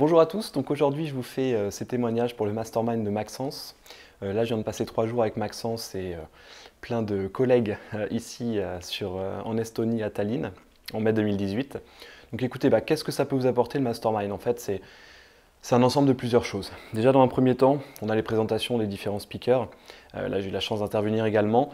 Bonjour à tous, donc aujourd'hui je vous fais euh, ces témoignages pour le mastermind de Maxence. Euh, là je viens de passer trois jours avec Maxence et euh, plein de collègues ici en Estonie à Tallinn en mai 2018. Donc écoutez, bah, qu'est-ce que ça peut vous apporter le mastermind? En fait c'est un ensemble de plusieurs choses. Déjà, dans un premier temps, on a les présentations des différents speakers. là, j'ai eu la chance d'intervenir également.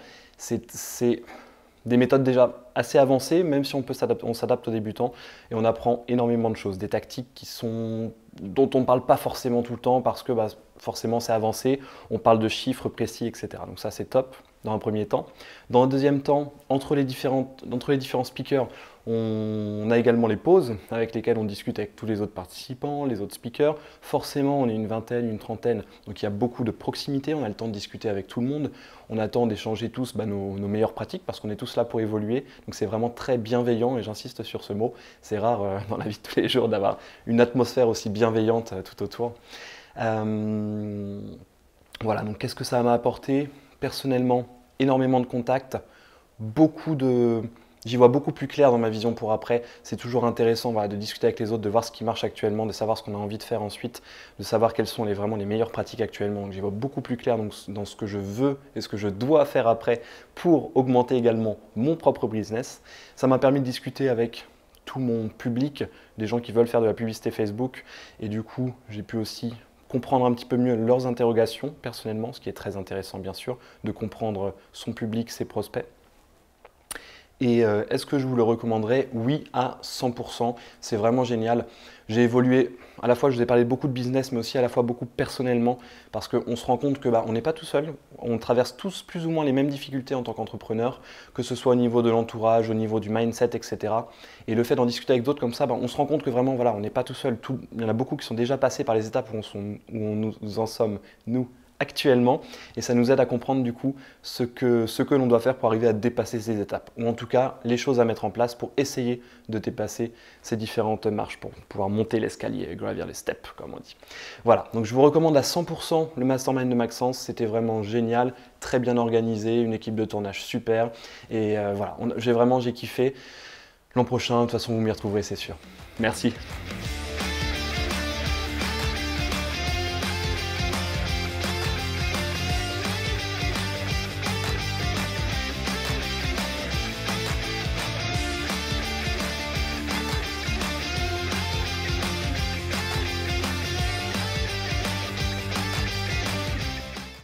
Des méthodes déjà assez avancées, même si on, peut on s'adapte aux débutants et on apprend énormément de choses, des tactiques qui sont, dont on ne parle pas forcément tout le temps parce que bah, forcément c'est avancé, on parle de chiffres précis, etc. Donc ça c'est top dans un premier temps. Dans un deuxième temps, entre les, différentes, entre les différents speakers, on a également les pauses avec lesquelles on discute avec tous les autres participants, les autres speakers. Forcément, on est une vingtaine, une trentaine, donc il y a beaucoup de proximité, on a le temps de discuter avec tout le monde, on attend d'échanger tous bah, nos, meilleures pratiques parce qu'on est tous là pour évoluer. Donc c'est vraiment très bienveillant et j'insiste sur ce mot. C'est rare euh, dans la vie de tous les jours d'avoir une atmosphère aussi bienveillante euh, tout autour. Euh, voilà, donc qu'est-ce que ça m'a apporté? Personnellement, énormément de contacts, beaucoup de... J'y vois beaucoup plus clair dans ma vision pour après. C'est toujours intéressant de discuter avec les autres, de voir ce qui marche actuellement, de savoir ce qu'on a envie de faire ensuite, de savoir quelles sont les, vraiment les meilleures pratiques actuellement. j'y vois beaucoup plus clair dans ce que je veux et ce que je dois faire après pour augmenter également mon propre business. Ça m'a permis de discuter avec tout mon public, des gens qui veulent faire de la publicité Facebook. Et du coup, j'ai pu aussi comprendre un petit peu mieux leurs interrogations personnellement, ce qui est très intéressant bien sûr, de comprendre son public, ses prospects. Et euh, est-ce que je vous le recommanderais? Oui, à 100%. C'est vraiment génial. J'ai évolué, à la fois je vous ai parlé beaucoup de business, mais aussi à la fois beaucoup personnellement, parce qu'on se rend compte que bah, on n'est pas tout seul. On traverse tous plus ou moins les mêmes difficultés en tant qu'entrepreneur, que ce soit au niveau de l'entourage, au niveau du mindset, etc. Et le fait d'en discuter avec d'autres comme ça, bah, on se rend compte que vraiment, voilà, on n'est pas tout seul. il y en a beaucoup qui sont déjà passés par les étapes où où on nous en sommes, nous, actuellement et ça nous aide à comprendre du coup ce que, l'on doit faire pour arriver à dépasser ces étapes ou en tout cas les choses à mettre en place pour essayer de dépasser ces différentes marches pour pouvoir monter l'escalier, gravir les steps comme on dit. Voilà, donc je vous recommande à 100% le mastermind de Maxence, c'était vraiment génial, très bien organisé, une équipe de tournage super et euh, voilà, j'ai vraiment j'ai kiffé. L'an prochain, de toute façon vous m'y retrouverez c'est sûr. Merci.